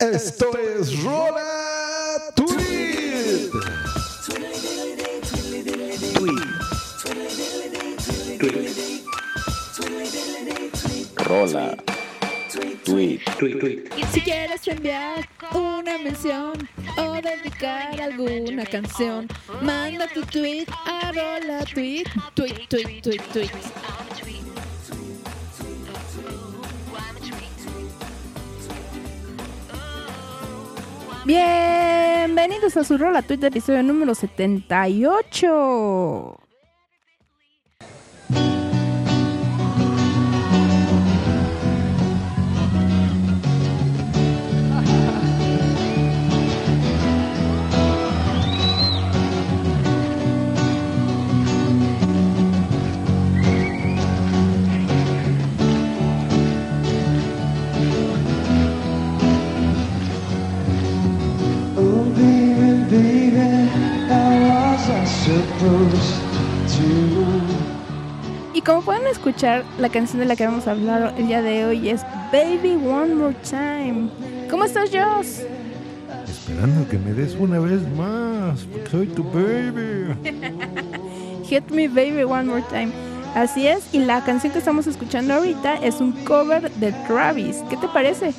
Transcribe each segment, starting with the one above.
Esto es Rola Tweet. Rola. Tweet. Si quieres enviar una mención o dedicar alguna canción, manda tu tweet a rola tweet, tweet, tweet, tweet, tweet. Bienvenidos a su rola tweet episodio número 78. Y como pueden escuchar, la canción de la que vamos a hablar el día de hoy es Baby One More Time. ¿Cómo estás, Joss? Esperando que me des una vez más, porque soy tu baby. Hit Me Baby One More Time. Así es, y la canción que estamos escuchando ahorita es un cover de Travis. ¿Qué te parece?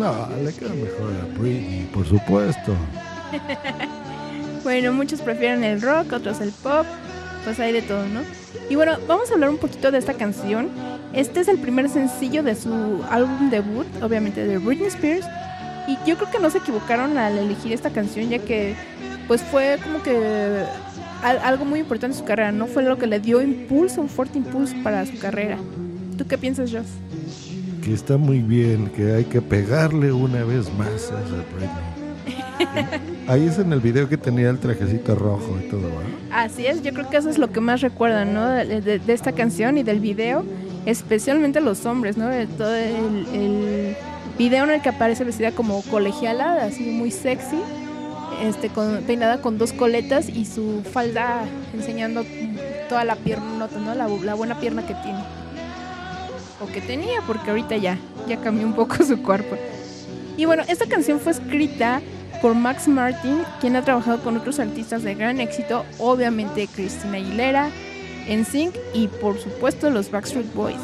No, le queda mejor a Britney, por supuesto. Bueno, muchos prefieren el rock, otros el pop, pues hay de todo, ¿no? Y bueno, vamos a hablar un poquito de esta canción. Este es el primer sencillo de su álbum debut, obviamente de Britney Spears. Y yo creo que no se equivocaron al elegir esta canción, ya que pues fue como que al- algo muy importante en su carrera, ¿no? Fue lo que le dio impulso, un fuerte impulso para su carrera. ¿Tú qué piensas, Joss? Que está muy bien, que hay que pegarle una vez más a esa Britney. Ahí es en el video que tenía el trajecito rojo y todo, ¿va? Así es, yo creo que eso es lo que más recuerdan, ¿no? De, de- de esta canción y del video, especialmente los hombres, ¿no? De todo el, el video en el que aparece vestida como colegiala, así muy sexy, este, con, peinada con dos coletas y su falda enseñando toda la pierna, ¿no? La, la buena pierna que tiene. O que tenía, porque ahorita ya, ya cambió un poco su cuerpo. Y bueno, esta canción fue escrita por Max Martin, quien ha trabajado con otros artistas de gran éxito, obviamente Christina Aguilera, NSYNC y por supuesto los Backstreet Boys.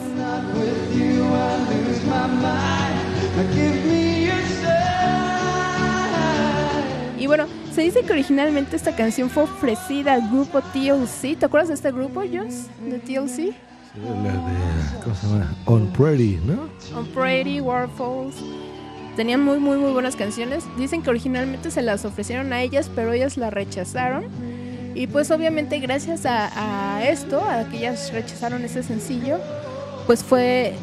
Y bueno, se dice que originalmente esta canción fue ofrecida al grupo TLC. ¿Te acuerdas de este grupo, Joss? De TLC. La de, ¿cómo se llama? On Pretty, ¿no? On Pretty, Waterfalls. Tenían muy, muy, muy buenas canciones. Dicen que originalmente se las ofrecieron a ellas, pero ellas la rechazaron. Y pues obviamente gracias a, a esto, a que ellas rechazaron ese sencillo, pues fue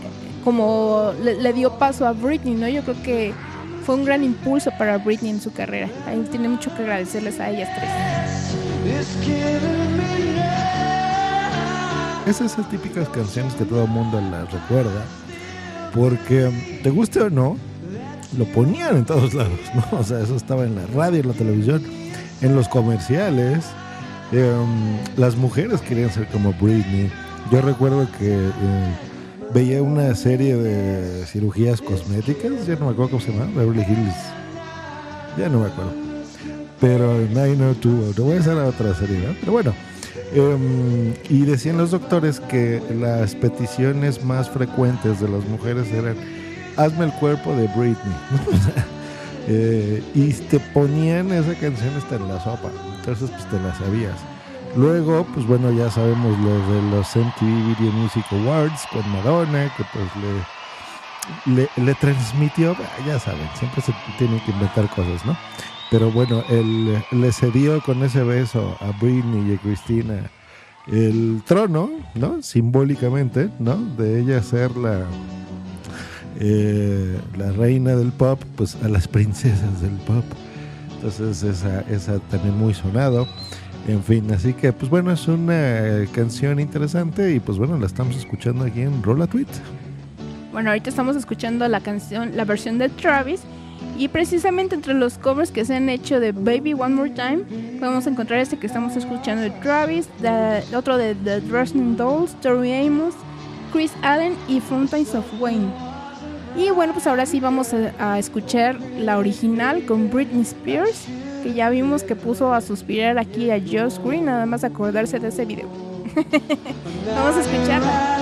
como le, le dio paso a Britney, ¿no? Yo creo que fue un gran impulso para Britney en su carrera. Ahí tiene mucho que agradecerles a ellas tres. Es esas típicas canciones que todo el mundo las recuerda. Porque, te guste o no, lo ponían en todos lados, ¿no? O sea, eso estaba en la radio, en la televisión, en los comerciales. Em, las mujeres querían ser como Britney. Yo recuerdo que eh, veía una serie de cirugías cosméticas, ya no me acuerdo cómo se llama, Beverly Hills. Ya no me acuerdo. Pero 902, te voy a hacer otra serie, ¿no? Pero bueno. Em, y decían los doctores que las peticiones más frecuentes de las mujeres eran hazme el cuerpo de Britney. Eh, y te ponían esa canción hasta en la sopa. Entonces, pues te la sabías. Luego, pues bueno, ya sabemos lo de los MTV Video Music Awards con Madonna, que pues le, le, le transmitió, ya saben, siempre se tienen que inventar cosas, ¿no? Pero bueno, él le cedió con ese beso a Britney y a Christina el trono, ¿no? Simbólicamente, ¿no? De ella ser la, eh, la reina del pop, pues a las princesas del pop. Entonces esa, esa también muy sonado. En fin, así que pues bueno, es una canción interesante y pues bueno, la estamos escuchando aquí en Rola Tweet. Bueno, ahorita estamos escuchando la canción, la versión de Travis. Y precisamente entre los covers que se han hecho de Baby One More Time, podemos encontrar este que estamos escuchando de Travis, de- otro de The Dresden Dolls, Tori Amos, Chris Allen y Fountains of Wayne. Y bueno, pues ahora sí vamos a, a escuchar la original con Britney Spears, que ya vimos que puso a suspirar aquí a Josh Green, nada más acordarse de ese video. vamos a escucharla.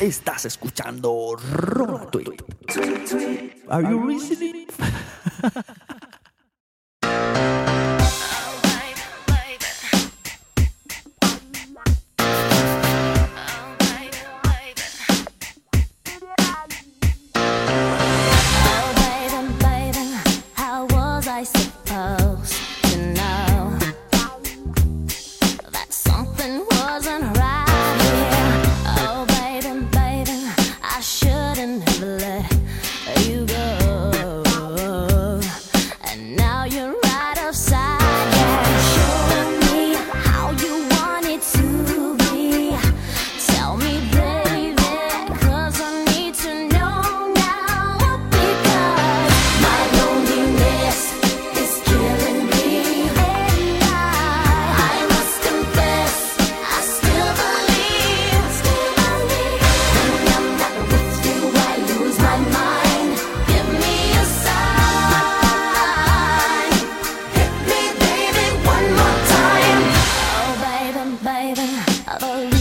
Estás escuchando Rock Tweet. Are you listening? baby, the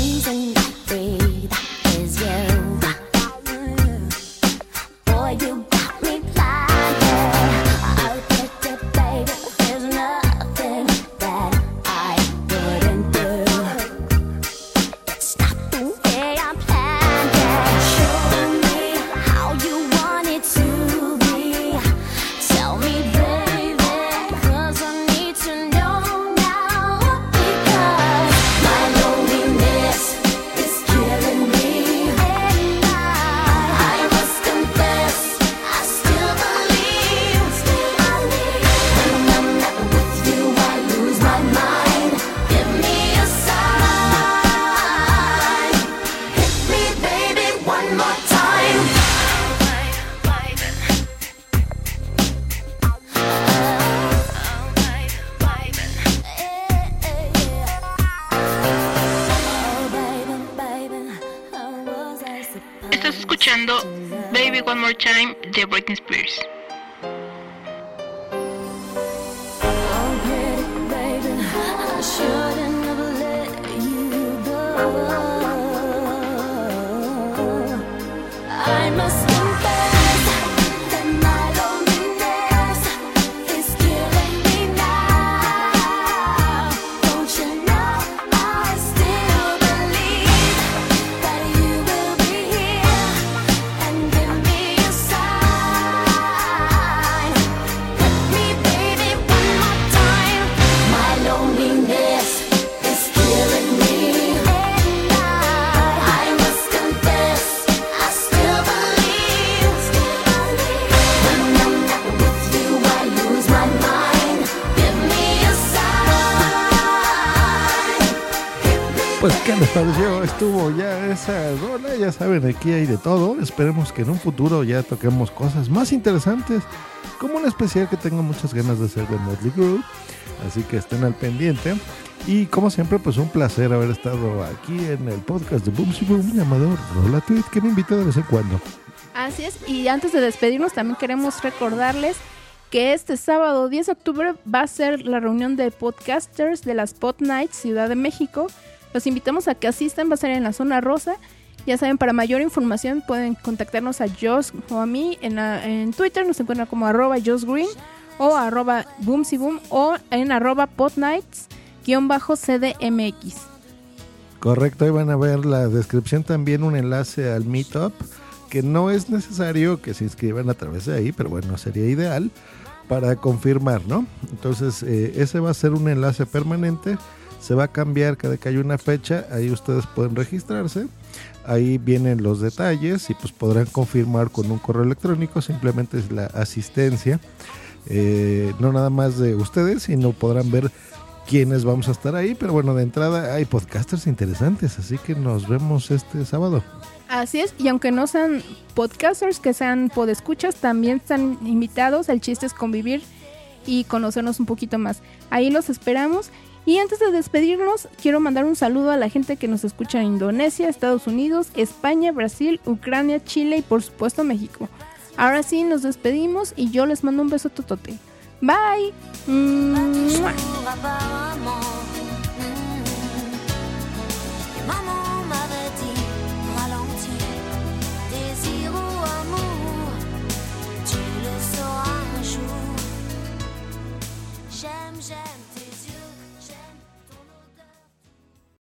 escuchando Baby One More Time de Britney Spears. Oh, pretty baby, I shouldn't have let you go. I must Pues, ¿qué les pareció? Estuvo ya esa rola, ya saben, aquí hay de todo. Esperemos que en un futuro ya toquemos cosas más interesantes, como un especial que tengo muchas ganas de hacer de Motley Crue. Así que estén al pendiente. Y como siempre, pues un placer haber estado aquí en el podcast de Boom Boom llamado Rola Tweet, que me invita de vez en cuando. Así es, y antes de despedirnos también queremos recordarles que este sábado 10 de octubre va a ser la reunión de podcasters de las Pod Nights Ciudad de México. Los invitamos a que asistan, va a ser en la zona rosa. Ya saben, para mayor información pueden contactarnos a Josh o a mí en, la- en Twitter, nos encuentran como arroba Green o arroba boomsyboom o en arroba podnights guion bajo CDMX. Correcto, ahí van a ver la descripción también un enlace al Meetup, que no es necesario que se inscriban a través de ahí, pero bueno, sería ideal para confirmar, ¿no? Entonces, eh, ese va a ser un enlace permanente, se va a cambiar cada que haya una fecha, ahí ustedes pueden registrarse, ahí vienen los detalles y pues podrán confirmar con un correo electrónico, simplemente es la asistencia, eh, no nada más de ustedes, sino podrán ver quiénes vamos a estar ahí, pero bueno, de entrada hay podcasters interesantes, así que nos vemos este sábado. Así es, y aunque no sean podcasters, que sean podescuchas, también están invitados. El chiste es convivir y conocernos un poquito más. Ahí los esperamos. Y antes de despedirnos, quiero mandar un saludo a la gente que nos escucha en Indonesia, Estados Unidos, España, Brasil, Ucrania, Chile y por supuesto México. Ahora sí, nos despedimos y yo les mando un beso totote. Bye. Mm.